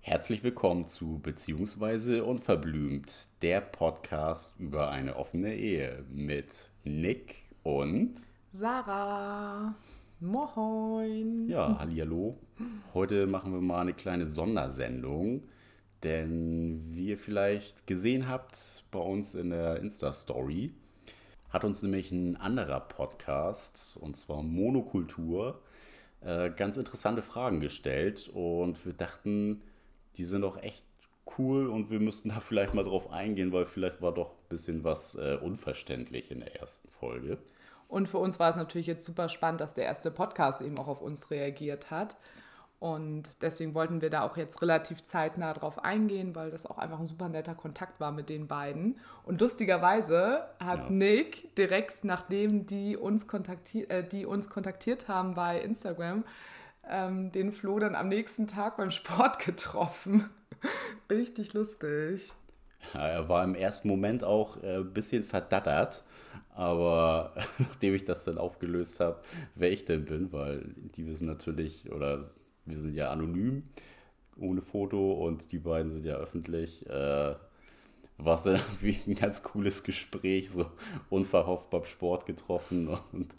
Herzlich willkommen zu Beziehungsweise Unverblümt, der Podcast über eine offene Ehe mit Nick und Sarah. Moin. Ja, hallihallo. Heute machen wir mal eine kleine Sondersendung, denn wie ihr vielleicht gesehen habt bei uns in der Insta-Story, hat uns nämlich ein anderer Podcast, und zwar Monokultur, äh, ganz interessante Fragen gestellt und wir dachten, die sind doch echt cool und wir müssten da vielleicht mal drauf eingehen, weil vielleicht war doch ein bisschen was äh, unverständlich in der ersten Folge. Und für uns war es natürlich jetzt super spannend, dass der erste Podcast eben auch auf uns reagiert hat. Und deswegen wollten wir da auch jetzt relativ zeitnah drauf eingehen, weil das auch einfach ein super netter Kontakt war mit den beiden. Und lustigerweise hat ja. Nick direkt nachdem die uns, kontaktiert, äh, die uns kontaktiert haben bei Instagram, ähm, den Flo dann am nächsten Tag beim Sport getroffen. Richtig lustig. Ja, er war im ersten Moment auch ein äh, bisschen verdattert, aber nachdem ich das dann aufgelöst habe, wer ich denn bin, weil die wissen natürlich, oder wir sind ja anonym, ohne Foto und die beiden sind ja öffentlich, äh, war es dann wie ein ganz cooles Gespräch, so unverhofft beim Sport getroffen und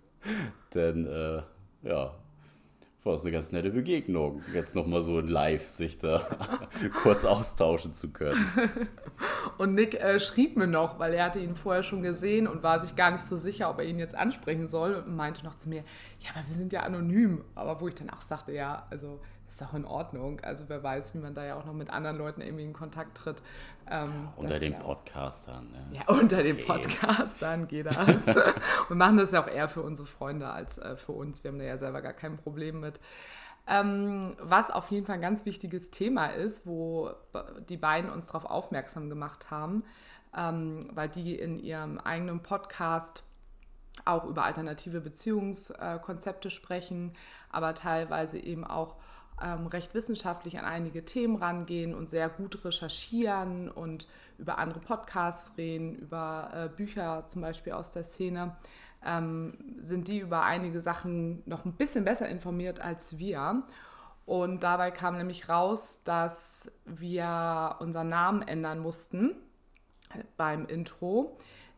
dann, äh, ja, war eine ganz nette Begegnung, jetzt nochmal so in live sich da kurz austauschen zu können. Und Nick äh, schrieb mir noch, weil er hatte ihn vorher schon gesehen und war sich gar nicht so sicher, ob er ihn jetzt ansprechen soll und meinte noch zu mir, ja, aber wir sind ja anonym. Aber wo ich dann auch sagte, ja, also ist auch in Ordnung. Also wer weiß, wie man da ja auch noch mit anderen Leuten irgendwie in Kontakt tritt. Ähm, unter den ja, Podcastern. Ja, ja unter okay. den Podcastern geht das. wir machen das ja auch eher für unsere Freunde als äh, für uns. Wir haben da ja selber gar kein Problem mit. Ähm, was auf jeden Fall ein ganz wichtiges Thema ist, wo die beiden uns darauf aufmerksam gemacht haben, ähm, weil die in ihrem eigenen Podcast auch über alternative Beziehungskonzepte sprechen, aber teilweise eben auch ähm, recht wissenschaftlich an einige Themen rangehen und sehr gut recherchieren und über andere Podcasts reden, über äh, Bücher zum Beispiel aus der Szene, ähm, sind die über einige Sachen noch ein bisschen besser informiert als wir. Und dabei kam nämlich raus, dass wir unseren Namen ändern mussten beim Intro,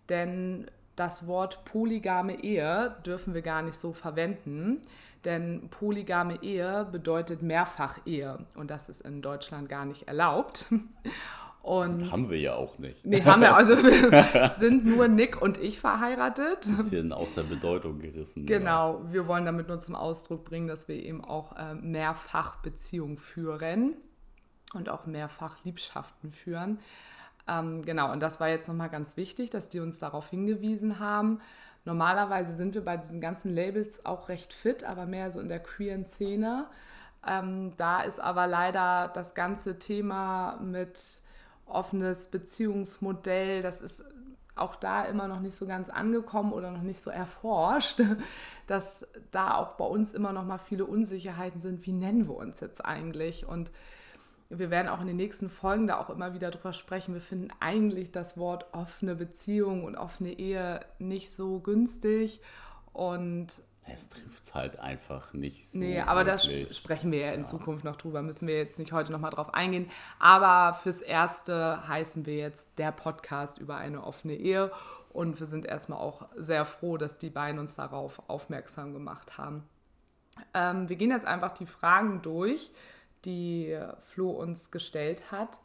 denn das Wort polygame Ehe dürfen wir gar nicht so verwenden. Denn polygame Ehe bedeutet Mehrfach-Ehe und das ist in Deutschland gar nicht erlaubt. Und haben wir ja auch nicht. Nee, haben wir. Also wir sind nur Nick und ich verheiratet. Ein bisschen aus der Bedeutung gerissen. Genau, ja. wir wollen damit nur zum Ausdruck bringen, dass wir eben auch äh, mehrfach Beziehungen führen und auch mehrfach Liebschaften führen. Ähm, genau, und das war jetzt nochmal ganz wichtig, dass die uns darauf hingewiesen haben. Normalerweise sind wir bei diesen ganzen Labels auch recht fit, aber mehr so in der queeren Szene. Ähm, da ist aber leider das ganze Thema mit offenes Beziehungsmodell, das ist auch da immer noch nicht so ganz angekommen oder noch nicht so erforscht, dass da auch bei uns immer noch mal viele Unsicherheiten sind, wie nennen wir uns jetzt eigentlich und wir werden auch in den nächsten Folgen da auch immer wieder drüber sprechen. Wir finden eigentlich das Wort offene Beziehung und offene Ehe nicht so günstig. Und es trifft es halt einfach nicht so. Nee, aber da sprechen wir ja in ja. Zukunft noch drüber. Müssen wir jetzt nicht heute nochmal drauf eingehen. Aber fürs Erste heißen wir jetzt der Podcast über eine offene Ehe. Und wir sind erstmal auch sehr froh, dass die beiden uns darauf aufmerksam gemacht haben. Ähm, wir gehen jetzt einfach die Fragen durch die Flo uns gestellt hat.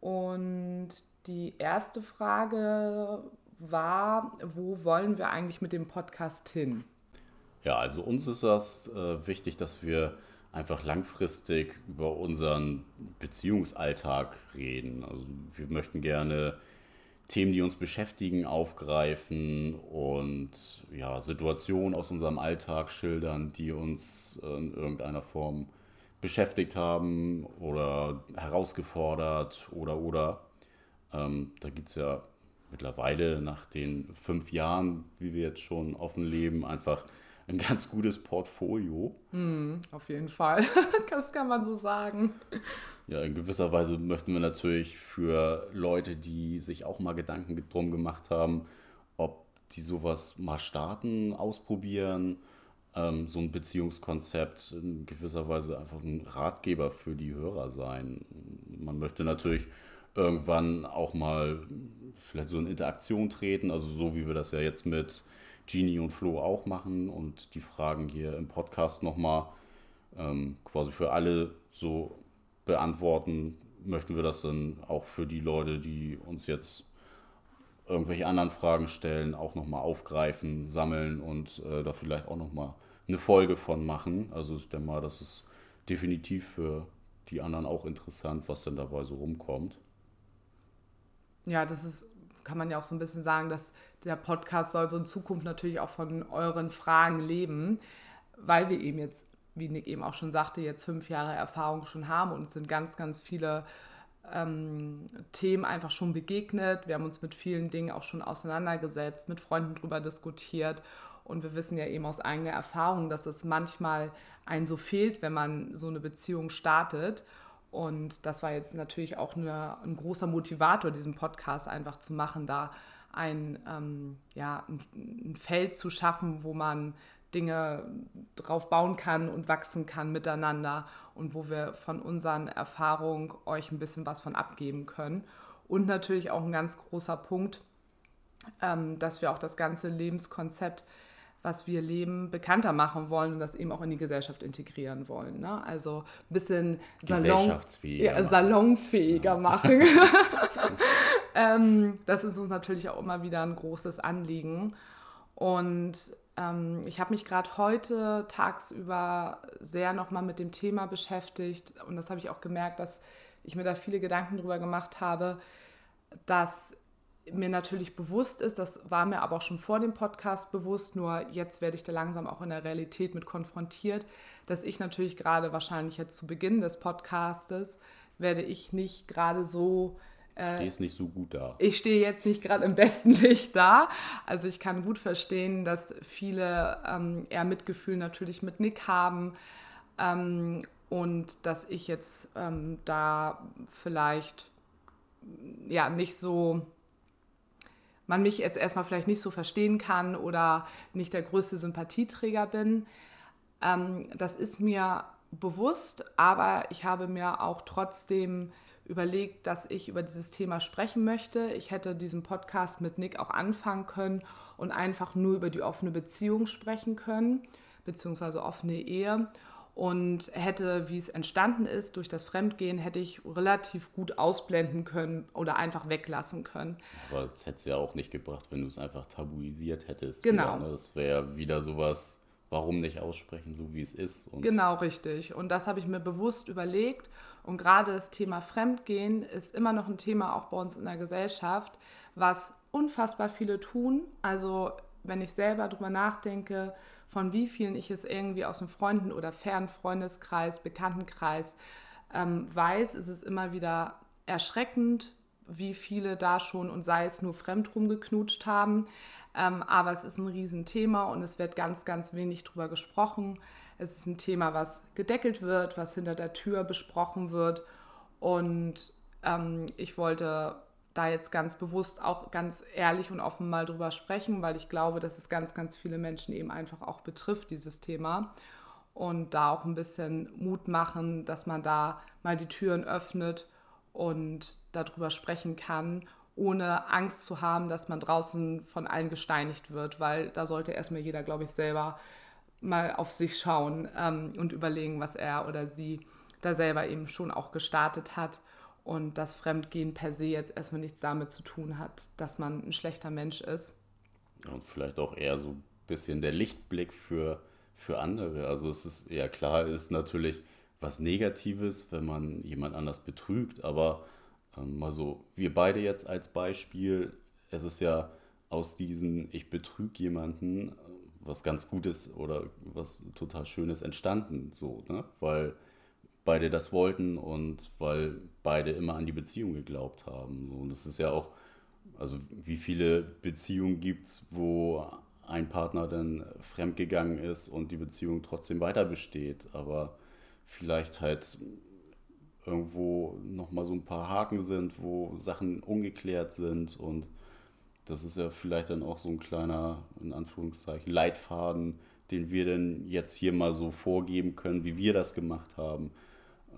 Und die erste Frage war, wo wollen wir eigentlich mit dem Podcast hin? Ja, also uns ist das äh, wichtig, dass wir einfach langfristig über unseren Beziehungsalltag reden. Also wir möchten gerne Themen, die uns beschäftigen, aufgreifen und ja, Situationen aus unserem Alltag schildern, die uns in irgendeiner Form beschäftigt haben oder herausgefordert oder oder. Ähm, da gibt es ja mittlerweile nach den fünf Jahren, wie wir jetzt schon offen leben, einfach ein ganz gutes Portfolio. Mm, auf jeden Fall, das kann man so sagen. Ja, in gewisser Weise möchten wir natürlich für Leute, die sich auch mal Gedanken drum gemacht haben, ob die sowas mal starten, ausprobieren, ähm, so ein Beziehungskonzept in gewisser Weise einfach ein Ratgeber für die Hörer sein. Man möchte natürlich irgendwann auch mal vielleicht so in Interaktion treten, also so wie wir das ja jetzt mit Genie und Flo auch machen und die Fragen hier im Podcast nochmal ähm, quasi für alle so beantworten, möchten wir das dann auch für die Leute, die uns jetzt irgendwelche anderen Fragen stellen, auch nochmal aufgreifen, sammeln und äh, da vielleicht auch nochmal eine Folge von machen. Also ich denke mal, das ist definitiv für die anderen auch interessant, was denn dabei so rumkommt. Ja, das ist, kann man ja auch so ein bisschen sagen, dass der Podcast soll so in Zukunft natürlich auch von euren Fragen leben, weil wir eben jetzt, wie Nick eben auch schon sagte, jetzt fünf Jahre Erfahrung schon haben und es sind ganz, ganz viele ähm, Themen einfach schon begegnet. Wir haben uns mit vielen Dingen auch schon auseinandergesetzt, mit Freunden darüber diskutiert. Und wir wissen ja eben aus eigener Erfahrung, dass es manchmal einen so fehlt, wenn man so eine Beziehung startet. Und das war jetzt natürlich auch eine, ein großer Motivator, diesen Podcast einfach zu machen, da ein, ähm, ja, ein, ein Feld zu schaffen, wo man Dinge drauf bauen kann und wachsen kann miteinander und wo wir von unseren Erfahrungen euch ein bisschen was von abgeben können. Und natürlich auch ein ganz großer Punkt, ähm, dass wir auch das ganze Lebenskonzept, was wir leben, bekannter machen wollen und das eben auch in die Gesellschaft integrieren wollen. Ne? Also ein bisschen Salon, ja, salonfähiger ja. machen. ähm, das ist uns natürlich auch immer wieder ein großes Anliegen. Und ähm, ich habe mich gerade heute tagsüber sehr nochmal mit dem Thema beschäftigt und das habe ich auch gemerkt, dass ich mir da viele Gedanken drüber gemacht habe, dass mir natürlich bewusst ist, das war mir aber auch schon vor dem Podcast bewusst, nur jetzt werde ich da langsam auch in der Realität mit konfrontiert, dass ich natürlich gerade wahrscheinlich jetzt zu Beginn des Podcastes werde ich nicht gerade so äh, Stehst nicht so gut da. Ich stehe jetzt nicht gerade im besten Licht da. Also ich kann gut verstehen, dass viele ähm, eher Mitgefühl natürlich mit Nick haben ähm, und dass ich jetzt ähm, da vielleicht ja nicht so man mich jetzt erstmal vielleicht nicht so verstehen kann oder nicht der größte Sympathieträger bin. Ähm, das ist mir bewusst, aber ich habe mir auch trotzdem überlegt, dass ich über dieses Thema sprechen möchte. Ich hätte diesen Podcast mit Nick auch anfangen können und einfach nur über die offene Beziehung sprechen können, beziehungsweise offene Ehe. Und hätte, wie es entstanden ist, durch das Fremdgehen, hätte ich relativ gut ausblenden können oder einfach weglassen können. Aber das hätte es ja auch nicht gebracht, wenn du es einfach tabuisiert hättest. Genau. Wieder, ne? Das wäre wieder sowas, warum nicht aussprechen, so wie es ist. Genau, richtig. Und das habe ich mir bewusst überlegt und gerade das Thema Fremdgehen ist immer noch ein Thema auch bei uns in der Gesellschaft, was unfassbar viele tun. Also wenn ich selber darüber nachdenke, von wie vielen ich es irgendwie aus dem Freunden- oder fernen Freundeskreis, Bekanntenkreis ähm, weiß, ist es immer wieder erschreckend, wie viele da schon und sei es nur fremd rumgeknutscht haben. Ähm, aber es ist ein Riesenthema und es wird ganz, ganz wenig drüber gesprochen. Es ist ein Thema, was gedeckelt wird, was hinter der Tür besprochen wird. Und ähm, ich wollte da jetzt ganz bewusst auch ganz ehrlich und offen mal drüber sprechen, weil ich glaube, dass es ganz, ganz viele Menschen eben einfach auch betrifft, dieses Thema. Und da auch ein bisschen Mut machen, dass man da mal die Türen öffnet und darüber sprechen kann, ohne Angst zu haben, dass man draußen von allen gesteinigt wird, weil da sollte erstmal jeder, glaube ich, selber mal auf sich schauen ähm, und überlegen, was er oder sie da selber eben schon auch gestartet hat und das Fremdgehen per se jetzt erstmal nichts damit zu tun hat, dass man ein schlechter Mensch ist. Und vielleicht auch eher so ein bisschen der Lichtblick für, für andere. Also es ist ja klar, ist natürlich was Negatives, wenn man jemand anders betrügt, aber ähm, mal so, wir beide jetzt als Beispiel, es ist ja aus diesen Ich betrüge jemanden was ganz Gutes oder was total Schönes entstanden, so, ne? Weil beide das wollten und weil beide immer an die Beziehung geglaubt haben. Und es ist ja auch, also wie viele Beziehungen gibt es, wo ein Partner dann fremdgegangen ist und die Beziehung trotzdem weiter besteht, aber vielleicht halt irgendwo nochmal so ein paar Haken sind, wo Sachen ungeklärt sind und das ist ja vielleicht dann auch so ein kleiner, in Anführungszeichen, Leitfaden, den wir denn jetzt hier mal so vorgeben können, wie wir das gemacht haben.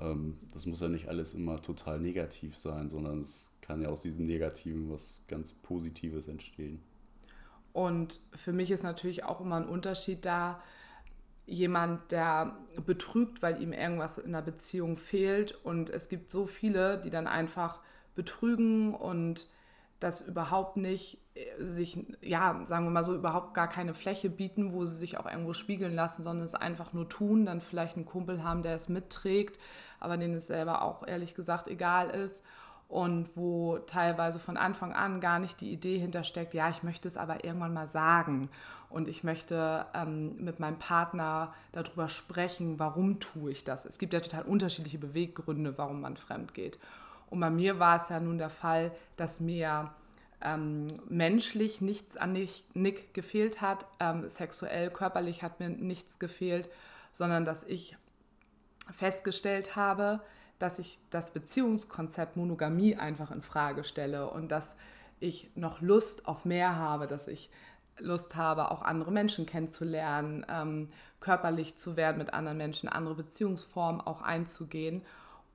Ähm, das muss ja nicht alles immer total negativ sein, sondern es kann ja aus diesem Negativen was ganz Positives entstehen. Und für mich ist natürlich auch immer ein Unterschied da, jemand, der betrügt, weil ihm irgendwas in der Beziehung fehlt. Und es gibt so viele, die dann einfach betrügen und das überhaupt nicht äh, sich, ja, sagen wir mal so, überhaupt gar keine Fläche bieten, wo sie sich auch irgendwo spiegeln lassen, sondern es einfach nur tun, dann vielleicht einen Kumpel haben, der es mitträgt, aber den es selber auch ehrlich gesagt egal ist und wo teilweise von Anfang an gar nicht die Idee hintersteckt, ja, ich möchte es aber irgendwann mal sagen und ich möchte ähm, mit meinem Partner darüber sprechen, warum tue ich das. Es gibt ja total unterschiedliche Beweggründe, warum man fremd geht. Und bei mir war es ja nun der Fall, dass mir ähm, menschlich nichts an Nick gefehlt hat, ähm, sexuell, körperlich hat mir nichts gefehlt, sondern dass ich festgestellt habe, dass ich das Beziehungskonzept Monogamie einfach in Frage stelle und dass ich noch Lust auf mehr habe, dass ich Lust habe, auch andere Menschen kennenzulernen, ähm, körperlich zu werden mit anderen Menschen, andere Beziehungsformen auch einzugehen.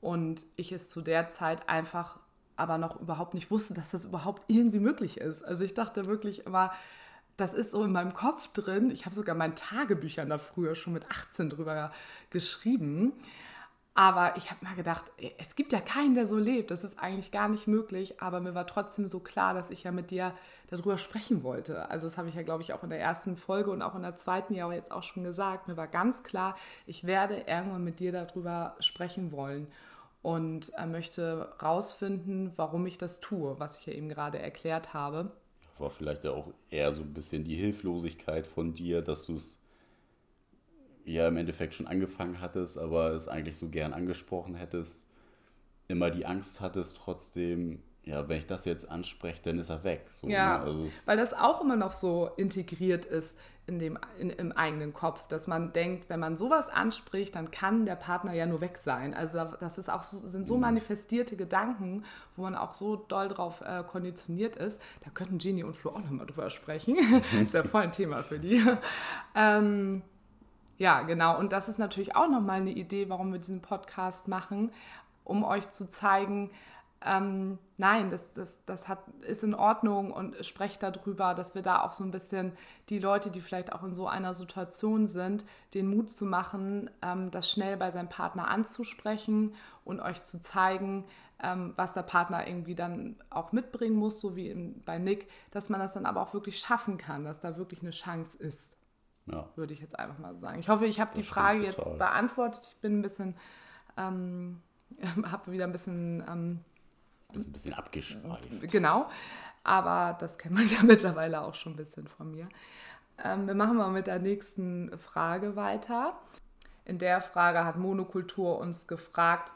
Und ich es zu der Zeit einfach aber noch überhaupt nicht wusste, dass das überhaupt irgendwie möglich ist. Also ich dachte wirklich immer, das ist so in meinem Kopf drin. Ich habe sogar mein Tagebüchern da früher schon mit 18 drüber geschrieben. Aber ich habe mal gedacht, es gibt ja keinen, der so lebt. Das ist eigentlich gar nicht möglich. Aber mir war trotzdem so klar, dass ich ja mit dir darüber sprechen wollte. Also das habe ich ja, glaube ich, auch in der ersten Folge und auch in der zweiten ja jetzt auch schon gesagt. Mir war ganz klar, ich werde irgendwann mit dir darüber sprechen wollen und möchte rausfinden, warum ich das tue, was ich ja eben gerade erklärt habe. War vielleicht auch eher so ein bisschen die Hilflosigkeit von dir, dass du es ja im Endeffekt schon angefangen hattest, aber es eigentlich so gern angesprochen hättest, immer die Angst hattest, trotzdem, ja, wenn ich das jetzt anspreche, dann ist er weg. So, ja, ne? also weil das auch immer noch so integriert ist in dem, in, im eigenen Kopf, dass man denkt, wenn man sowas anspricht, dann kann der Partner ja nur weg sein. Also das ist auch so, sind so mhm. manifestierte Gedanken, wo man auch so doll drauf äh, konditioniert ist. Da könnten Genie und Flo auch nochmal drüber sprechen. das ist ja voll ein Thema für die. ähm, ja, genau. Und das ist natürlich auch nochmal eine Idee, warum wir diesen Podcast machen, um euch zu zeigen, ähm, nein, das, das, das hat, ist in Ordnung und sprecht darüber, dass wir da auch so ein bisschen die Leute, die vielleicht auch in so einer Situation sind, den Mut zu machen, ähm, das schnell bei seinem Partner anzusprechen und euch zu zeigen, ähm, was der Partner irgendwie dann auch mitbringen muss, so wie in, bei Nick, dass man das dann aber auch wirklich schaffen kann, dass da wirklich eine Chance ist. Ja. Würde ich jetzt einfach mal sagen. Ich hoffe, ich habe die Frage jetzt beantwortet. Ich bin ein bisschen, ähm, habe wieder ein bisschen. Ähm, ein bisschen abgeschweift. Genau, aber das kennt man ja mittlerweile auch schon ein bisschen von mir. Ähm, wir machen mal mit der nächsten Frage weiter. In der Frage hat Monokultur uns gefragt,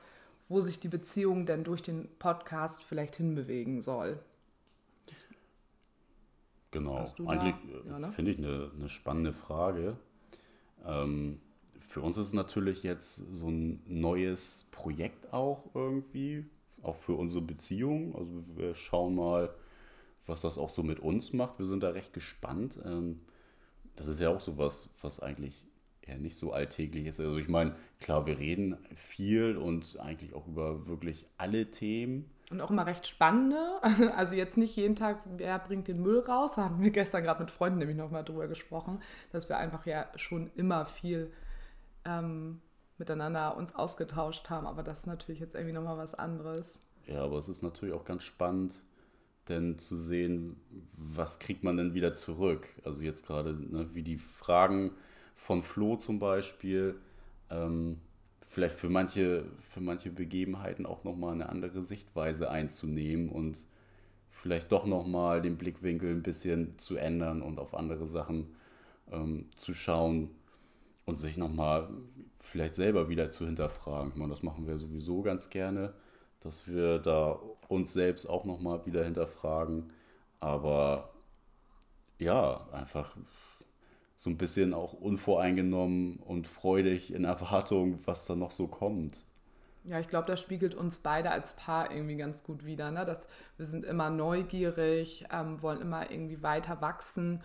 wo sich die Beziehung denn durch den Podcast vielleicht hinbewegen soll. Genau, eigentlich ja, ne? finde ich eine, eine spannende Frage. Ähm, für uns ist es natürlich jetzt so ein neues Projekt auch irgendwie, auch für unsere Beziehung. Also wir schauen mal, was das auch so mit uns macht. Wir sind da recht gespannt. Ähm, das ist ja auch so was, was eigentlich eher nicht so alltäglich ist. Also ich meine, klar, wir reden viel und eigentlich auch über wirklich alle Themen. Und auch immer recht spannende. Also jetzt nicht jeden Tag, wer bringt den Müll raus. Da hatten wir gestern gerade mit Freunden nämlich nochmal drüber gesprochen, dass wir einfach ja schon immer viel ähm, miteinander uns ausgetauscht haben. Aber das ist natürlich jetzt irgendwie nochmal was anderes. Ja, aber es ist natürlich auch ganz spannend, denn zu sehen, was kriegt man denn wieder zurück. Also jetzt gerade, ne, wie die Fragen von Flo zum Beispiel. Ähm, vielleicht für manche, für manche Begebenheiten auch nochmal eine andere Sichtweise einzunehmen und vielleicht doch nochmal den Blickwinkel ein bisschen zu ändern und auf andere Sachen ähm, zu schauen und sich nochmal vielleicht selber wieder zu hinterfragen. meine, das machen wir sowieso ganz gerne, dass wir da uns selbst auch nochmal wieder hinterfragen. Aber ja, einfach so ein bisschen auch unvoreingenommen und freudig in Erwartung, was da noch so kommt. Ja, ich glaube, das spiegelt uns beide als Paar irgendwie ganz gut wider. Ne? Wir sind immer neugierig, ähm, wollen immer irgendwie weiter wachsen.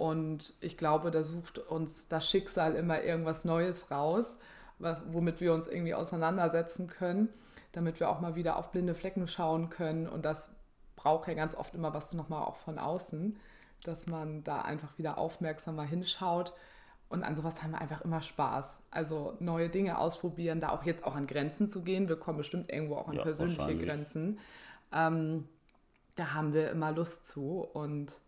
Und ich glaube, da sucht uns das Schicksal immer irgendwas Neues raus, was, womit wir uns irgendwie auseinandersetzen können, damit wir auch mal wieder auf blinde Flecken schauen können. Und das braucht ja ganz oft immer was nochmal auch von außen, dass man da einfach wieder aufmerksamer hinschaut und an sowas haben wir einfach immer Spaß. Also neue Dinge ausprobieren, da auch jetzt auch an Grenzen zu gehen. Wir kommen bestimmt irgendwo auch an ja, persönliche Grenzen. Ähm, da haben wir immer Lust zu und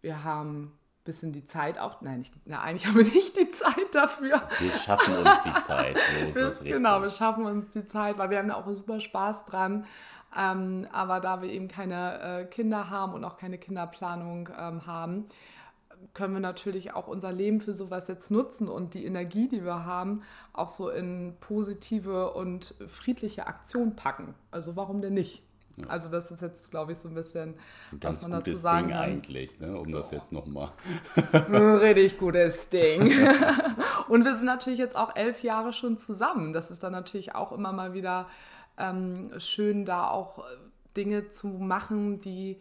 wir haben bisschen die Zeit auch. Nein, nicht, na, eigentlich haben wir nicht die Zeit dafür. Wir schaffen uns die Zeit. So ist das genau, wir schaffen uns die Zeit, weil wir haben da auch super Spaß dran. Ähm, aber da wir eben keine äh, Kinder haben und auch keine Kinderplanung ähm, haben, können wir natürlich auch unser Leben für sowas jetzt nutzen und die Energie, die wir haben, auch so in positive und friedliche Aktion packen. Also warum denn nicht? Ja. Also das ist jetzt, glaube ich, so ein bisschen, ein ganz was man dazu sagen Ding kann. eigentlich, ne? um das jetzt nochmal... Richtig gutes Ding. und wir sind natürlich jetzt auch elf Jahre schon zusammen. Das ist dann natürlich auch immer mal wieder ähm, schön, da auch Dinge zu machen, die,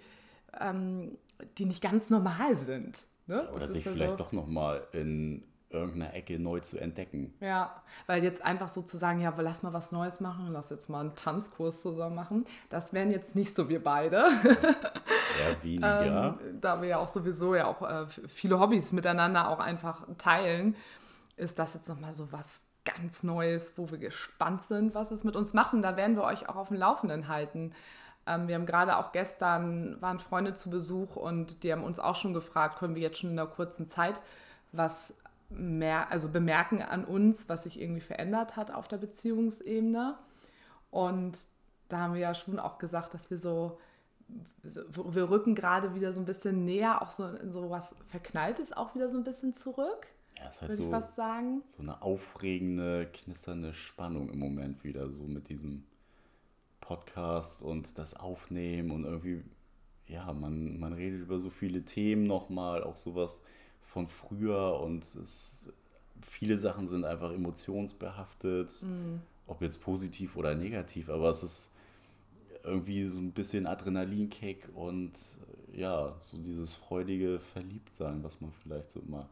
ähm, die nicht ganz normal sind. Ne? Oder sich ja vielleicht so. doch nochmal in irgendeiner Ecke neu zu entdecken. Ja, weil jetzt einfach so zu sagen, ja, lass mal was Neues machen, lass jetzt mal einen Tanzkurs zusammen machen, das wären jetzt nicht so wir beide. Eher weniger. ähm, da wir ja auch sowieso ja auch äh, viele Hobbys miteinander auch einfach teilen, ist das jetzt nochmal so was ganz Neues, wo wir gespannt sind, was es mit uns macht. Und da werden wir euch auch auf dem Laufenden halten. Ähm, wir haben gerade auch gestern, waren Freunde zu Besuch und die haben uns auch schon gefragt, können wir jetzt schon in einer kurzen Zeit was also bemerken an uns, was sich irgendwie verändert hat auf der Beziehungsebene. Und da haben wir ja schon auch gesagt, dass wir so, wir rücken gerade wieder so ein bisschen näher, auch so in so was Verknalltes auch wieder so ein bisschen zurück. Ja, ist halt so, ich was sagen. so eine aufregende, knisternde Spannung im Moment wieder, so mit diesem Podcast und das Aufnehmen und irgendwie, ja, man, man redet über so viele Themen nochmal, auch sowas von früher und es, viele Sachen sind einfach emotionsbehaftet, mhm. ob jetzt positiv oder negativ, aber es ist irgendwie so ein bisschen Adrenalinkick und ja, so dieses freudige Verliebtsein, was man vielleicht so immer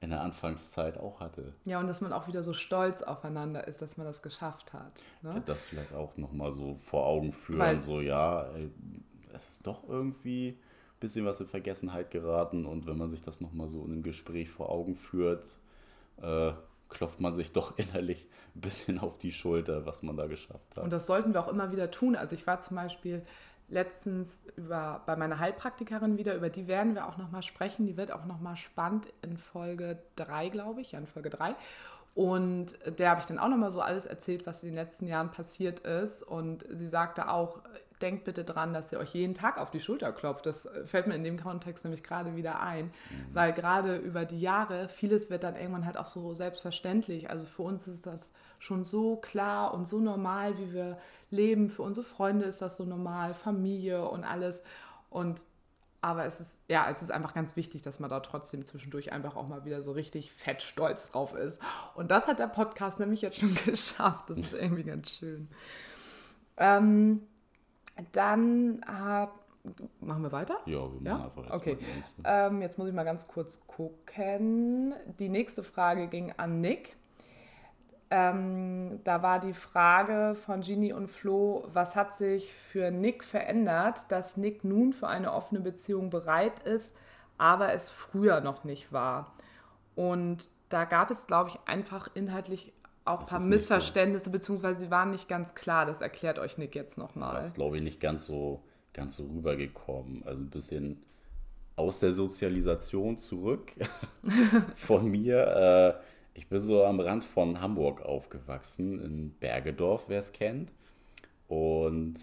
in der Anfangszeit auch hatte. Ja, und dass man auch wieder so stolz aufeinander ist, dass man das geschafft hat. Ne? Ja, das vielleicht auch nochmal so vor Augen führen, Weil, so ja, es ist doch irgendwie bisschen was in Vergessenheit geraten und wenn man sich das nochmal so in einem Gespräch vor Augen führt, äh, klopft man sich doch innerlich ein bisschen auf die Schulter, was man da geschafft hat. Und das sollten wir auch immer wieder tun. Also ich war zum Beispiel letztens über, bei meiner Heilpraktikerin wieder, über die werden wir auch nochmal sprechen. Die wird auch nochmal spannend in Folge 3, glaube ich, ja, in Folge 3. Und der habe ich dann auch nochmal so alles erzählt, was in den letzten Jahren passiert ist. Und sie sagte auch, denkt bitte dran, dass ihr euch jeden Tag auf die Schulter klopft. Das fällt mir in dem Kontext nämlich gerade wieder ein, mhm. weil gerade über die Jahre vieles wird dann irgendwann halt auch so selbstverständlich. Also für uns ist das schon so klar und so normal, wie wir leben. Für unsere Freunde ist das so normal, Familie und alles. Und aber es ist, ja, es ist einfach ganz wichtig, dass man da trotzdem zwischendurch einfach auch mal wieder so richtig fett stolz drauf ist. Und das hat der Podcast nämlich jetzt schon geschafft. Das ist irgendwie ganz schön. Ähm, dann hat. Machen wir weiter? Ja, wir machen ja? einfach jetzt Okay. Ähm, jetzt muss ich mal ganz kurz gucken. Die nächste Frage ging an Nick. Ähm, da war die Frage von Ginny und Flo, was hat sich für Nick verändert, dass Nick nun für eine offene Beziehung bereit ist, aber es früher noch nicht war. Und da gab es, glaube ich, einfach inhaltlich auch ein paar Missverständnisse, so. beziehungsweise sie waren nicht ganz klar. Das erklärt euch Nick jetzt nochmal. Das ist, glaube ich, nicht ganz so, ganz so rübergekommen. Also ein bisschen aus der Sozialisation zurück von mir. Äh, ich bin so am Rand von Hamburg aufgewachsen, in Bergedorf, wer es kennt. Und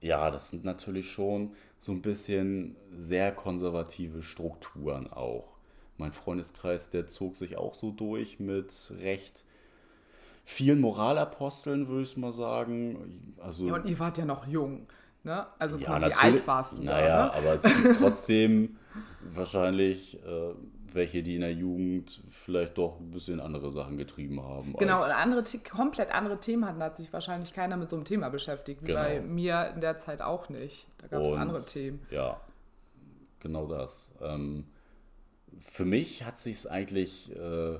ja, das sind natürlich schon so ein bisschen sehr konservative Strukturen auch. Mein Freundeskreis, der zog sich auch so durch mit recht vielen Moralaposteln, würde ich mal sagen. Also, ja, und ihr wart ja noch jung. Ne? Also ja, wie alt warst du? Naja, ne? aber es gibt trotzdem wahrscheinlich äh, welche, die in der Jugend vielleicht doch ein bisschen andere Sachen getrieben haben. Genau, andere, komplett andere Themen hatten, hat sich wahrscheinlich keiner mit so einem Thema beschäftigt, wie genau. bei mir in der Zeit auch nicht. Da gab es andere Themen. Ja, genau das. Ähm, für mich hat sich es eigentlich äh,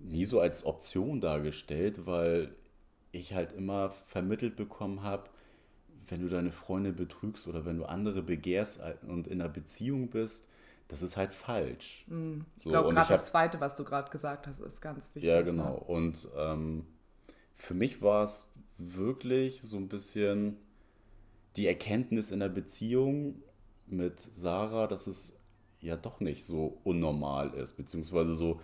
nie so als Option dargestellt, weil ich halt immer vermittelt bekommen habe, wenn du deine Freunde betrügst oder wenn du andere begehrst und in einer Beziehung bist, das ist halt falsch. Mm. Ich so, glaube, gerade das Zweite, was du gerade gesagt hast, ist ganz wichtig. Ja, ne? genau. Ne? Und ähm, für mich war es wirklich so ein bisschen die Erkenntnis in der Beziehung mit Sarah, dass es ja doch nicht so unnormal ist, beziehungsweise so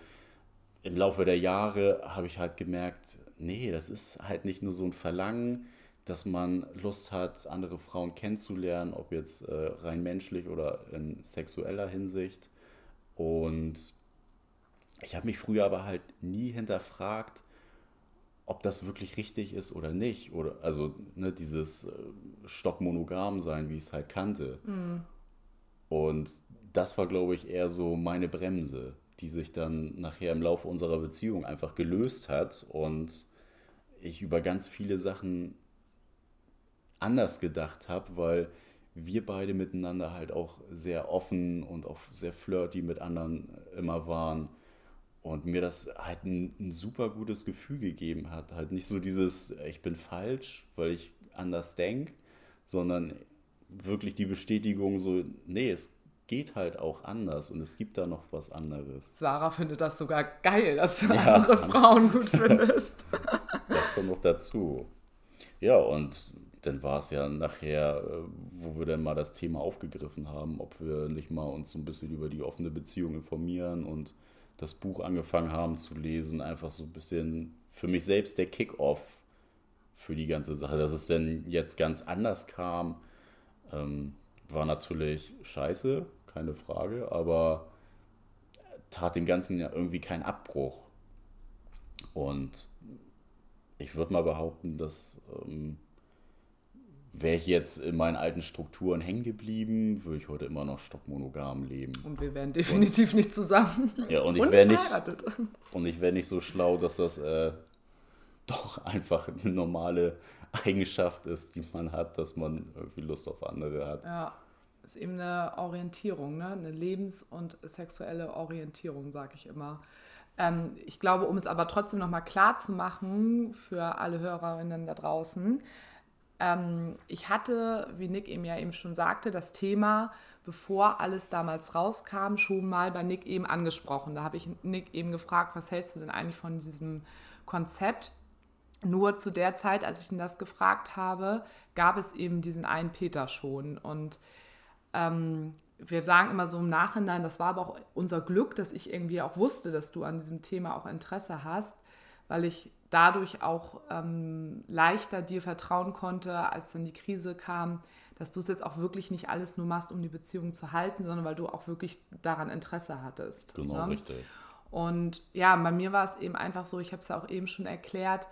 im Laufe der Jahre habe ich halt gemerkt, nee, das ist halt nicht nur so ein Verlangen, dass man Lust hat, andere Frauen kennenzulernen, ob jetzt äh, rein menschlich oder in sexueller Hinsicht. Und ich habe mich früher aber halt nie hinterfragt, ob das wirklich richtig ist oder nicht. Oder also ne, dieses äh, Stockmonogam sein, wie ich es halt kannte. Mhm. Und das war, glaube ich, eher so meine Bremse, die sich dann nachher im Laufe unserer Beziehung einfach gelöst hat und ich über ganz viele Sachen anders gedacht habe, weil wir beide miteinander halt auch sehr offen und auch sehr flirty mit anderen immer waren und mir das halt ein, ein, super gutes Gefühl gegeben hat. Halt nicht so dieses, ich bin falsch, weil ich anders denke, sondern wirklich die Bestätigung so, nee, es geht halt auch anders und es gibt da noch was anderes. Sarah findet das sogar geil, dass du ja, andere Frauen gut findest. das kommt noch dazu. Ja, und dann war es ja nachher, äh, wo wir dann mal das Thema aufgegriffen haben, ob wir nicht mal uns so ein bisschen über die offene Beziehung informieren und das Buch angefangen haben zu lesen, einfach so ein bisschen für mich selbst der Kick-off für die ganze Sache. Dass es denn jetzt ganz anders kam, ähm, war natürlich scheiße, keine Frage, aber tat dem Ganzen ja irgendwie keinen Abbruch. Und ich würde mal behaupten, dass ähm, Wäre ich jetzt in meinen alten Strukturen hängen geblieben, würde ich heute immer noch stockmonogam leben. Und wir wären definitiv und, nicht zusammen. Ja, und ich wäre nicht, und ich wäre nicht so schlau, dass das äh, doch einfach eine normale Eigenschaft ist, die man hat, dass man irgendwie Lust auf andere hat. Ja, ist eben eine Orientierung, ne? eine lebens- und sexuelle Orientierung, sage ich immer. Ähm, ich glaube, um es aber trotzdem nochmal klar zu machen für alle Hörerinnen da draußen, ähm, ich hatte, wie Nick eben ja eben schon sagte, das Thema, bevor alles damals rauskam, schon mal bei Nick eben angesprochen. Da habe ich Nick eben gefragt, was hältst du denn eigentlich von diesem Konzept? Nur zu der Zeit, als ich ihn das gefragt habe, gab es eben diesen einen Peter schon. Und ähm, wir sagen immer so im Nachhinein, das war aber auch unser Glück, dass ich irgendwie auch wusste, dass du an diesem Thema auch Interesse hast, weil ich dadurch auch ähm, leichter dir vertrauen konnte, als dann die Krise kam, dass du es jetzt auch wirklich nicht alles nur machst, um die Beziehung zu halten, sondern weil du auch wirklich daran Interesse hattest. Genau, ne? richtig. Und ja, bei mir war es eben einfach so, ich habe es ja auch eben schon erklärt,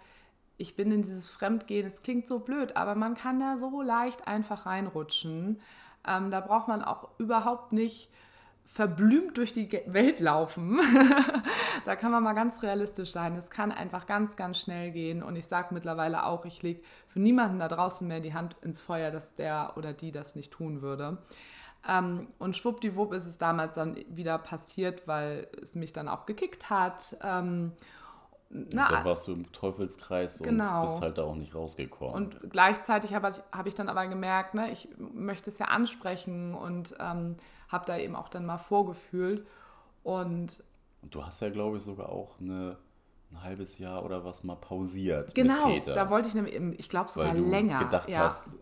ich bin in dieses Fremdgehen, es klingt so blöd, aber man kann da so leicht einfach reinrutschen. Ähm, da braucht man auch überhaupt nicht verblümt durch die Welt laufen. da kann man mal ganz realistisch sein. Es kann einfach ganz, ganz schnell gehen. Und ich sage mittlerweile auch, ich lege für niemanden da draußen mehr die Hand ins Feuer, dass der oder die das nicht tun würde. Ähm, und schwuppdiwupp ist es damals dann wieder passiert, weil es mich dann auch gekickt hat. Ähm, na, da warst du im Teufelskreis genau. und bist halt da auch nicht rausgekommen. Und gleichzeitig habe hab ich dann aber gemerkt, ne, ich möchte es ja ansprechen und ähm, habe da eben auch dann mal vorgefühlt. Und, und du hast ja, glaube ich, sogar auch eine, ein halbes Jahr oder was mal pausiert. Genau, da wollte ich nämlich, ich glaube sogar Weil du länger. gedacht ja. hast,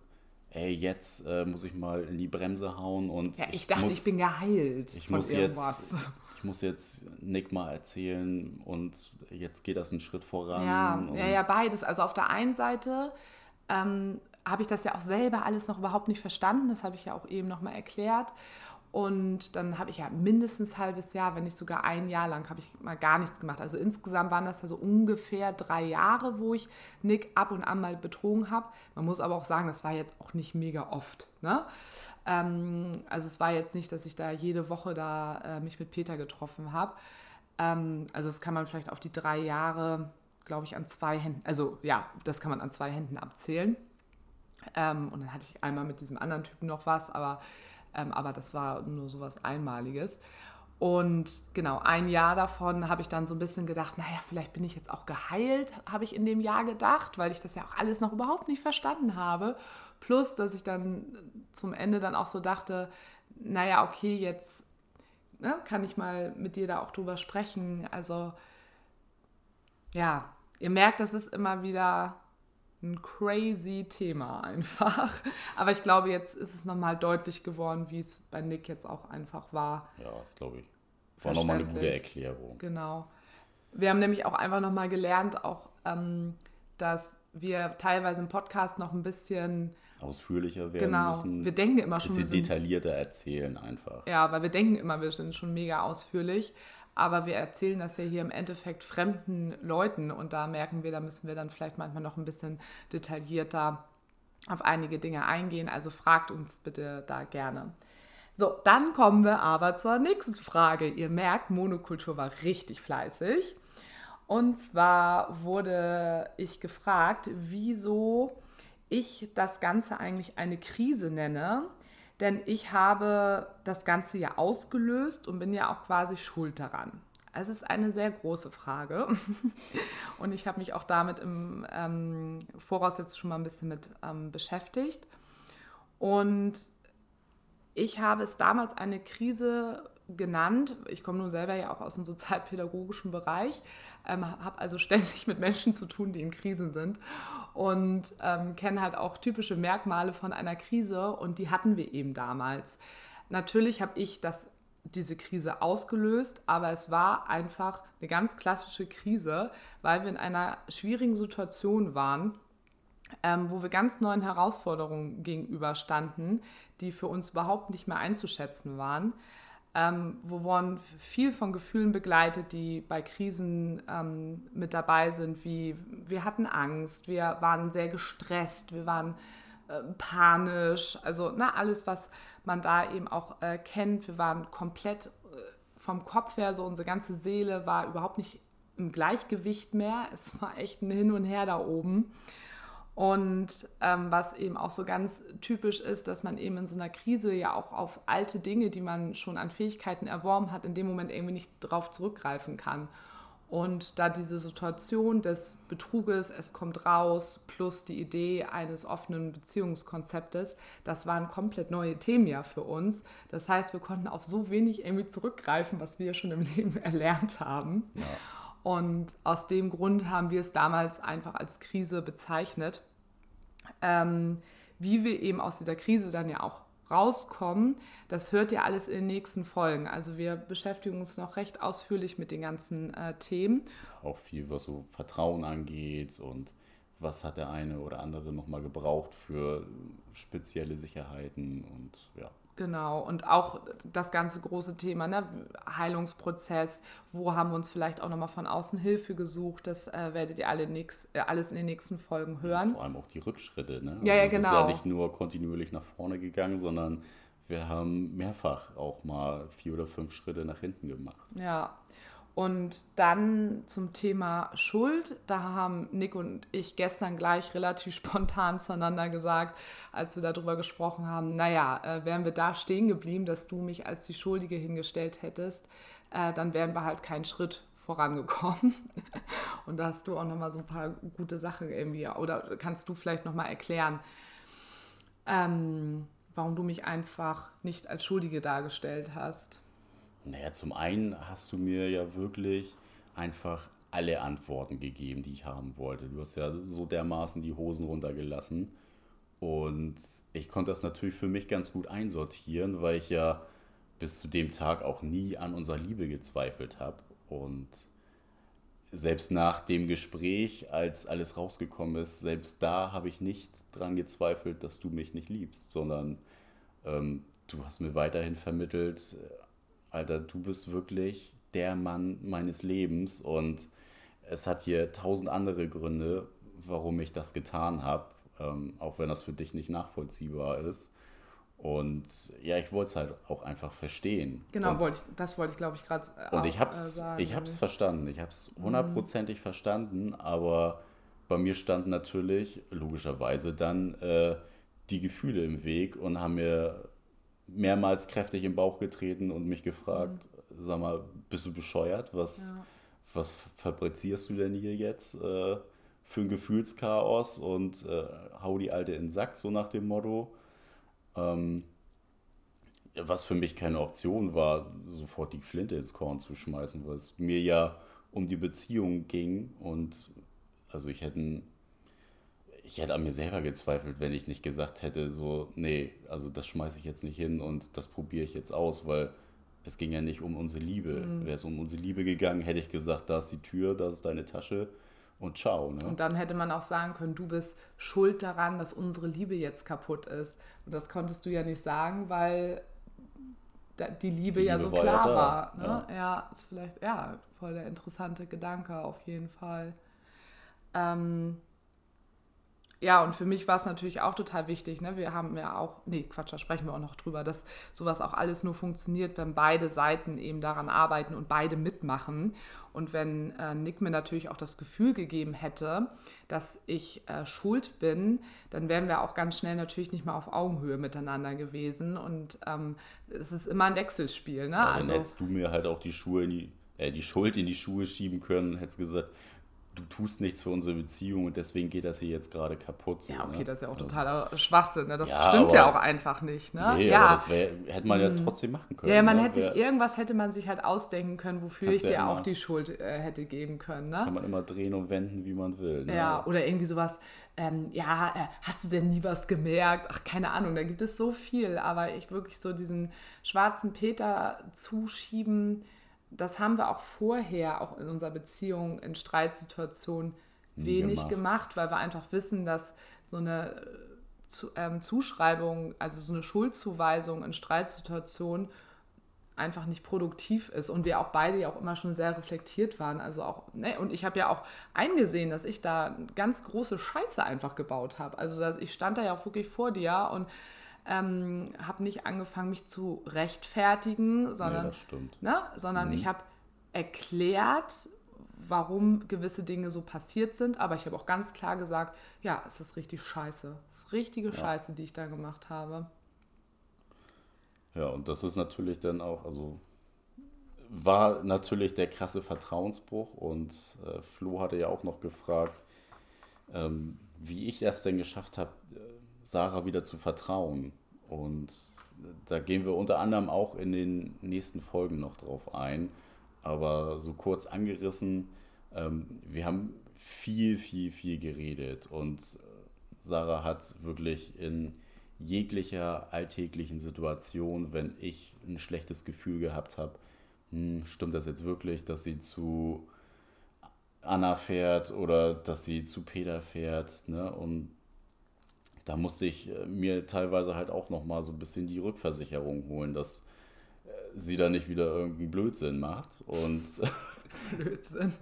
ey, jetzt äh, muss ich mal in die Bremse hauen und. Ja, ich, ich dachte, muss, ich bin geheilt. Ich muss irgendwas. jetzt. Ich muss jetzt Nick mal erzählen und jetzt geht das einen Schritt voran. Ja, ja, ja, beides. Also auf der einen Seite ähm, habe ich das ja auch selber alles noch überhaupt nicht verstanden. Das habe ich ja auch eben nochmal erklärt. Und dann habe ich ja mindestens ein halbes Jahr, wenn nicht sogar ein Jahr lang, habe ich mal gar nichts gemacht. Also insgesamt waren das ja so ungefähr drei Jahre, wo ich Nick ab und an mal betrogen habe. Man muss aber auch sagen, das war jetzt auch nicht mega oft. Ne? Ähm, also es war jetzt nicht, dass ich da jede Woche da äh, mich mit Peter getroffen habe. Ähm, also das kann man vielleicht auf die drei Jahre, glaube ich, an zwei Händen, also ja, das kann man an zwei Händen abzählen. Ähm, und dann hatte ich einmal mit diesem anderen Typen noch was, aber ähm, aber das war nur so was Einmaliges. Und genau, ein Jahr davon habe ich dann so ein bisschen gedacht, naja, vielleicht bin ich jetzt auch geheilt, habe ich in dem Jahr gedacht, weil ich das ja auch alles noch überhaupt nicht verstanden habe. Plus, dass ich dann zum Ende dann auch so dachte, naja, okay, jetzt ne, kann ich mal mit dir da auch drüber sprechen. Also ja, ihr merkt, das ist immer wieder ein crazy Thema einfach. Aber ich glaube, jetzt ist es nochmal deutlich geworden, wie es bei Nick jetzt auch einfach war. Ja, das glaube ich. War nochmal eine gute Erklärung. Genau. Wir haben nämlich auch einfach nochmal gelernt, auch, ähm, dass wir teilweise im Podcast noch ein bisschen ausführlicher werden genau. müssen. Genau. Wir denken immer schon. Ein bisschen detaillierter erzählen einfach. Ja, weil wir denken immer, wir sind schon mega ausführlich aber wir erzählen das ja hier im Endeffekt fremden Leuten und da merken wir, da müssen wir dann vielleicht manchmal noch ein bisschen detaillierter auf einige Dinge eingehen. Also fragt uns bitte da gerne. So, dann kommen wir aber zur nächsten Frage. Ihr merkt, Monokultur war richtig fleißig. Und zwar wurde ich gefragt, wieso ich das Ganze eigentlich eine Krise nenne denn ich habe das Ganze ja ausgelöst und bin ja auch quasi schuld daran. Es ist eine sehr große Frage und ich habe mich auch damit im ähm, Voraus jetzt schon mal ein bisschen mit ähm, beschäftigt. Und ich habe es damals eine Krise genannt. Ich komme nun selber ja auch aus dem sozialpädagogischen Bereich, ähm, habe also ständig mit Menschen zu tun, die in Krisen sind und ähm, kenne halt auch typische Merkmale von einer Krise und die hatten wir eben damals. Natürlich habe ich das, diese Krise ausgelöst, aber es war einfach eine ganz klassische Krise, weil wir in einer schwierigen Situation waren, ähm, wo wir ganz neuen Herausforderungen gegenüberstanden, die für uns überhaupt nicht mehr einzuschätzen waren ähm, wo wurden viel von Gefühlen begleitet, die bei Krisen ähm, mit dabei sind, wie wir hatten Angst, wir waren sehr gestresst, wir waren äh, panisch, also na, alles, was man da eben auch äh, kennt. Wir waren komplett äh, vom Kopf her, so unsere ganze Seele war überhaupt nicht im Gleichgewicht mehr. Es war echt ein Hin und Her da oben. Und ähm, was eben auch so ganz typisch ist, dass man eben in so einer Krise ja auch auf alte Dinge, die man schon an Fähigkeiten erworben hat, in dem Moment irgendwie nicht darauf zurückgreifen kann. Und da diese Situation des Betruges, es kommt raus, plus die Idee eines offenen Beziehungskonzeptes, das waren komplett neue Themen ja für uns. Das heißt, wir konnten auf so wenig irgendwie zurückgreifen, was wir schon im Leben erlernt haben. Ja. Und aus dem Grund haben wir es damals einfach als Krise bezeichnet. Ähm, wie wir eben aus dieser Krise dann ja auch rauskommen, das hört ihr alles in den nächsten Folgen. Also wir beschäftigen uns noch recht ausführlich mit den ganzen äh, Themen. Auch viel, was so Vertrauen angeht und was hat der eine oder andere nochmal gebraucht für spezielle Sicherheiten und ja. Genau, und auch das ganze große Thema, ne? Heilungsprozess, wo haben wir uns vielleicht auch nochmal von außen Hilfe gesucht, das äh, werdet ihr alle nix, äh, alles in den nächsten Folgen hören. Ja, vor allem auch die Rückschritte. Ne? Ja, ja, genau. Es ist ja genau. nicht nur kontinuierlich nach vorne gegangen, sondern wir haben mehrfach auch mal vier oder fünf Schritte nach hinten gemacht. Ja, und dann zum Thema Schuld. Da haben Nick und ich gestern gleich relativ spontan zueinander gesagt, als wir darüber gesprochen haben, naja, äh, wären wir da stehen geblieben, dass du mich als die Schuldige hingestellt hättest, äh, dann wären wir halt keinen Schritt vorangekommen. Und da hast du auch nochmal so ein paar gute Sachen irgendwie, oder kannst du vielleicht nochmal erklären, ähm, warum du mich einfach nicht als Schuldige dargestellt hast? Naja, zum einen hast du mir ja wirklich einfach alle Antworten gegeben, die ich haben wollte. Du hast ja so dermaßen die Hosen runtergelassen. Und ich konnte das natürlich für mich ganz gut einsortieren, weil ich ja bis zu dem Tag auch nie an unserer Liebe gezweifelt habe. Und selbst nach dem Gespräch, als alles rausgekommen ist, selbst da habe ich nicht dran gezweifelt, dass du mich nicht liebst, sondern ähm, du hast mir weiterhin vermittelt, Alter, du bist wirklich der Mann meines Lebens und es hat hier tausend andere Gründe, warum ich das getan habe, ähm, auch wenn das für dich nicht nachvollziehbar ist. Und ja, ich wollte es halt auch einfach verstehen. Genau, und, wollte ich, das wollte ich, glaube ich, gerade Und ich habe es äh, ich hab's verstanden. Ich habe es hundertprozentig mhm. verstanden, aber bei mir standen natürlich logischerweise dann äh, die Gefühle im Weg und haben mir mehrmals kräftig im Bauch getreten und mich gefragt, mhm. sag mal, bist du bescheuert? Was, ja. was fabrizierst du denn hier jetzt äh, für ein Gefühlschaos und äh, hau die Alte in den Sack, so nach dem Motto. Ähm, was für mich keine Option war, sofort die Flinte ins Korn zu schmeißen, weil es mir ja um die Beziehung ging und also ich hätte ich hätte an mir selber gezweifelt, wenn ich nicht gesagt hätte, so, nee, also das schmeiße ich jetzt nicht hin und das probiere ich jetzt aus, weil es ging ja nicht um unsere Liebe. Mhm. Wäre es um unsere Liebe gegangen, hätte ich gesagt, da ist die Tür, da ist deine Tasche und ciao. Ne? Und dann hätte man auch sagen können, du bist schuld daran, dass unsere Liebe jetzt kaputt ist. Und das konntest du ja nicht sagen, weil die Liebe, die ja so war klar ja war. Ne? Ja. ja. ist vielleicht, ja, voll der interessante Gedanke auf jeden Fall. Ähm, ja, und für mich war es natürlich auch total wichtig. Ne? Wir haben ja auch, nee, Quatsch, da sprechen wir auch noch drüber, dass sowas auch alles nur funktioniert, wenn beide Seiten eben daran arbeiten und beide mitmachen. Und wenn äh, Nick mir natürlich auch das Gefühl gegeben hätte, dass ich äh, schuld bin, dann wären wir auch ganz schnell natürlich nicht mal auf Augenhöhe miteinander gewesen. Und ähm, es ist immer ein Wechselspiel. Ne? Ja, dann also, hättest du mir halt auch die Schuhe in die, äh, die Schuld in die Schuhe schieben können, hättest gesagt, du tust nichts für unsere Beziehung und deswegen geht das hier jetzt gerade kaputt. So, ja, okay, ne? das ist ja auch also, totaler Schwachsinn. Ne? Das ja, stimmt aber, ja auch einfach nicht. Ne? Nee, ja. aber das wär, hätte man ja hm. trotzdem machen können. Ja, man ne? hätte sich, irgendwas hätte man sich halt ausdenken können, wofür ich dir ja auch die Schuld äh, hätte geben können. Ne? Kann man immer drehen und wenden, wie man will. Ne? Ja, oder irgendwie sowas, ähm, ja, äh, hast du denn nie was gemerkt? Ach, keine Ahnung, da gibt es so viel. Aber ich wirklich so diesen schwarzen Peter zuschieben, das haben wir auch vorher, auch in unserer Beziehung, in Streitsituationen, wenig gemacht. gemacht. weil wir einfach wissen, dass so eine äh, ähm, Zuschreibung, also so eine Schuldzuweisung in Streitsituationen einfach nicht produktiv ist und wir auch beide ja auch immer schon sehr reflektiert waren. Also auch, ne, und ich habe ja auch eingesehen, dass ich da ganz große Scheiße einfach gebaut habe. Also dass ich stand da ja auch wirklich vor dir und ähm, habe nicht angefangen, mich zu rechtfertigen, sondern, nee, ne, sondern mhm. ich habe erklärt, warum gewisse Dinge so passiert sind, aber ich habe auch ganz klar gesagt, ja, es ist richtig scheiße. Es ist richtige ja. Scheiße, die ich da gemacht habe. Ja, und das ist natürlich dann auch, also war natürlich der krasse Vertrauensbruch und äh, Flo hatte ja auch noch gefragt, ähm, wie ich es denn geschafft habe, äh, Sarah wieder zu vertrauen. Und da gehen wir unter anderem auch in den nächsten Folgen noch drauf ein aber so kurz angerissen, ähm, wir haben viel, viel, viel geredet und äh, Sarah hat wirklich in jeglicher alltäglichen Situation, wenn ich ein schlechtes Gefühl gehabt habe, hm, stimmt das jetzt wirklich, dass sie zu Anna fährt oder dass sie zu Peter fährt, ne? Und da musste ich äh, mir teilweise halt auch noch mal so ein bisschen die Rückversicherung holen, dass sie da nicht wieder irgendeinen Blödsinn macht. Und Blödsinn.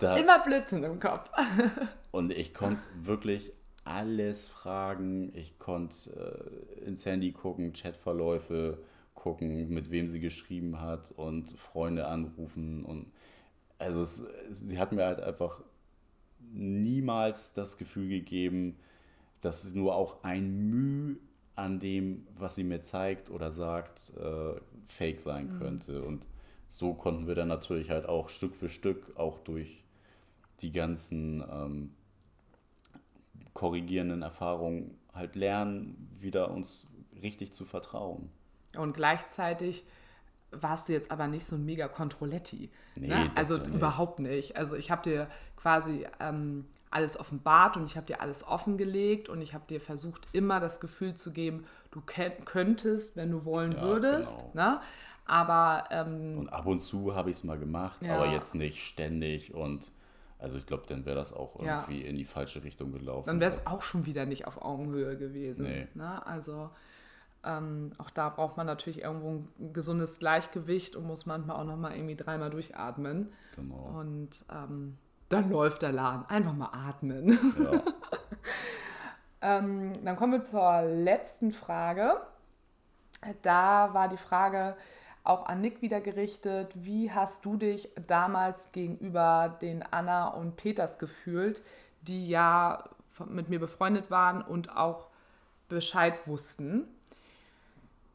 Da, immer Blödsinn im Kopf. und ich konnte wirklich alles fragen. Ich konnte äh, ins Handy gucken, Chatverläufe gucken, mit wem sie geschrieben hat und Freunde anrufen. Und also es, sie hat mir halt einfach niemals das Gefühl gegeben, dass nur auch ein Mühe an dem, was sie mir zeigt oder sagt, äh, fake sein mhm. könnte. Und so konnten wir dann natürlich halt auch Stück für Stück, auch durch die ganzen ähm, korrigierenden Erfahrungen, halt lernen, wieder uns richtig zu vertrauen. Und gleichzeitig warst du jetzt aber nicht so ein mega Controletti. Nee, ne? Also ja überhaupt nicht. Also ich habe dir quasi ähm, alles offenbart und ich habe dir alles offengelegt und ich habe dir versucht, immer das Gefühl zu geben, du könntest, wenn du wollen ja, würdest. Genau. Ne? Aber. Ähm, und ab und zu habe ich es mal gemacht, ja. aber jetzt nicht ständig und. Also ich glaube, dann wäre das auch irgendwie ja. in die falsche Richtung gelaufen. Dann wäre es auch schon wieder nicht auf Augenhöhe gewesen. Nee. Ne? Also ähm, auch da braucht man natürlich irgendwo ein gesundes Gleichgewicht und muss manchmal auch nochmal irgendwie dreimal durchatmen. Genau. Und ähm, dann läuft der Laden. Einfach mal atmen. Ja. ähm, dann kommen wir zur letzten Frage. Da war die Frage auch an Nick wieder gerichtet. Wie hast du dich damals gegenüber den Anna und Peters gefühlt, die ja mit mir befreundet waren und auch Bescheid wussten?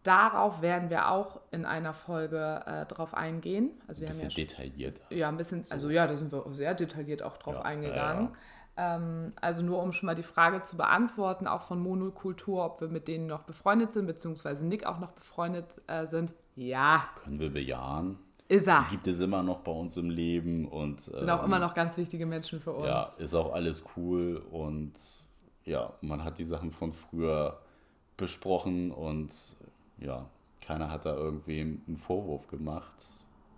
Darauf werden wir auch in einer Folge äh, drauf eingehen. Also wir ein bisschen haben ja detailliert. Ja, ein bisschen, also ja, da sind wir sehr detailliert auch drauf ja, eingegangen. Ja, ähm, also nur um schon mal die Frage zu beantworten, auch von Monokultur, ob wir mit denen noch befreundet sind, beziehungsweise Nick auch noch befreundet äh, sind. Ja. Können wir bejahen. Ist er. Die gibt es immer noch bei uns im Leben und sind auch immer ähm, noch ganz wichtige Menschen für uns. Ja, ist auch alles cool und ja, man hat die Sachen von früher besprochen und ja, keiner hat da irgendwie einen Vorwurf gemacht,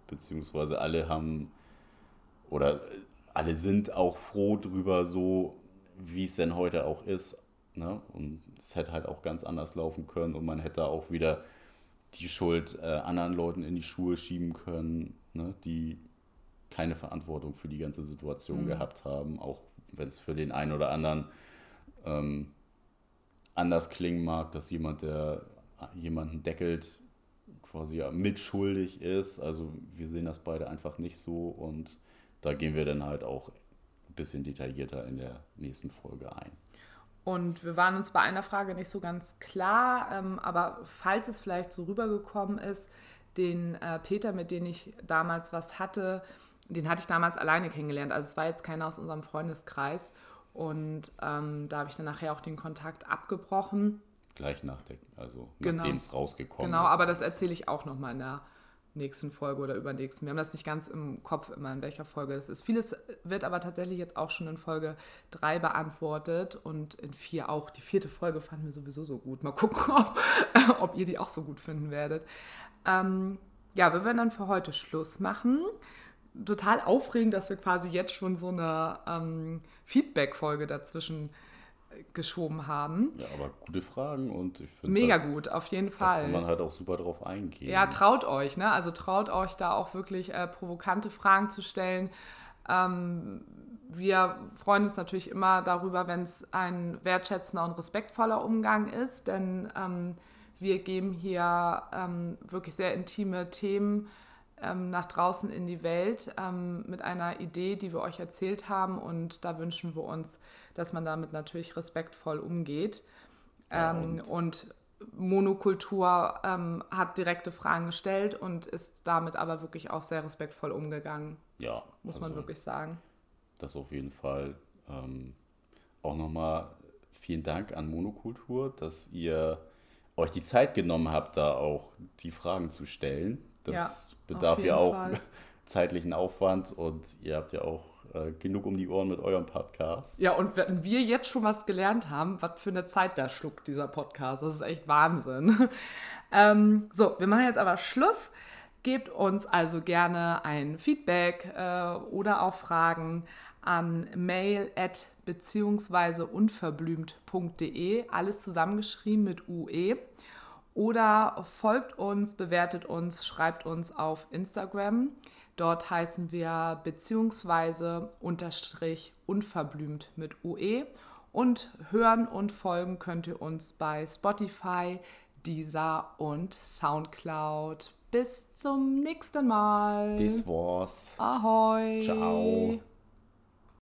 beziehungsweise alle haben oder alle sind auch froh drüber, so wie es denn heute auch ist. Ne? Und es hätte halt auch ganz anders laufen können und man hätte auch wieder die Schuld äh, anderen Leuten in die Schuhe schieben können, ne? die keine Verantwortung für die ganze Situation mhm. gehabt haben, auch wenn es für den einen oder anderen ähm, anders klingen mag, dass jemand, der jemanden deckelt, quasi ja mitschuldig ist. Also wir sehen das beide einfach nicht so und da gehen wir dann halt auch ein bisschen detaillierter in der nächsten Folge ein. Und wir waren uns bei einer Frage nicht so ganz klar, ähm, aber falls es vielleicht so rübergekommen ist, den äh, Peter, mit dem ich damals was hatte, den hatte ich damals alleine kennengelernt. Also es war jetzt keiner aus unserem Freundeskreis. Und ähm, da habe ich dann nachher auch den Kontakt abgebrochen. Gleich nach der, also genau. nachdem es rausgekommen genau, ist. Genau, aber das erzähle ich auch nochmal in der nächsten Folge oder übernächsten. Wir haben das nicht ganz im Kopf immer, in welcher Folge es ist. Vieles wird aber tatsächlich jetzt auch schon in Folge 3 beantwortet und in 4 auch. Die vierte Folge fanden wir sowieso so gut. Mal gucken, ob, ob ihr die auch so gut finden werdet. Ähm, ja, wir werden dann für heute Schluss machen. Total aufregend, dass wir quasi jetzt schon so eine ähm, Feedback-Folge dazwischen geschoben haben. Ja, aber gute Fragen und ich finde. Mega da, gut, auf jeden Fall. Kann man halt auch super drauf eingehen. Ja, traut euch, ne? Also traut euch da auch wirklich äh, provokante Fragen zu stellen. Ähm, wir freuen uns natürlich immer darüber, wenn es ein wertschätzender und respektvoller Umgang ist, denn ähm, wir geben hier ähm, wirklich sehr intime Themen ähm, nach draußen in die Welt ähm, mit einer Idee, die wir euch erzählt haben und da wünschen wir uns, dass man damit natürlich respektvoll umgeht. Ja, und, ähm, und Monokultur ähm, hat direkte Fragen gestellt und ist damit aber wirklich auch sehr respektvoll umgegangen. Ja. Muss also man wirklich sagen. Das auf jeden Fall. Ähm, auch nochmal vielen Dank an Monokultur, dass ihr euch die Zeit genommen habt, da auch die Fragen zu stellen. Das ja, bedarf ja auch Fall. zeitlichen Aufwand und ihr habt ja auch äh, genug um die Ohren mit eurem Podcast. Ja, und wenn wir jetzt schon was gelernt haben, was für eine Zeit da schluckt, dieser Podcast, das ist echt Wahnsinn. ähm, so, wir machen jetzt aber Schluss. Gebt uns also gerne ein Feedback äh, oder auch Fragen an mail at beziehungsweise unverblümt.de, alles zusammengeschrieben mit UE. Oder folgt uns, bewertet uns, schreibt uns auf Instagram. Dort heißen wir beziehungsweise unterstrich unverblümt mit UE. Und hören und folgen könnt ihr uns bei Spotify, Deezer und Soundcloud. Bis zum nächsten Mal. Das war's. Ahoi. Ciao.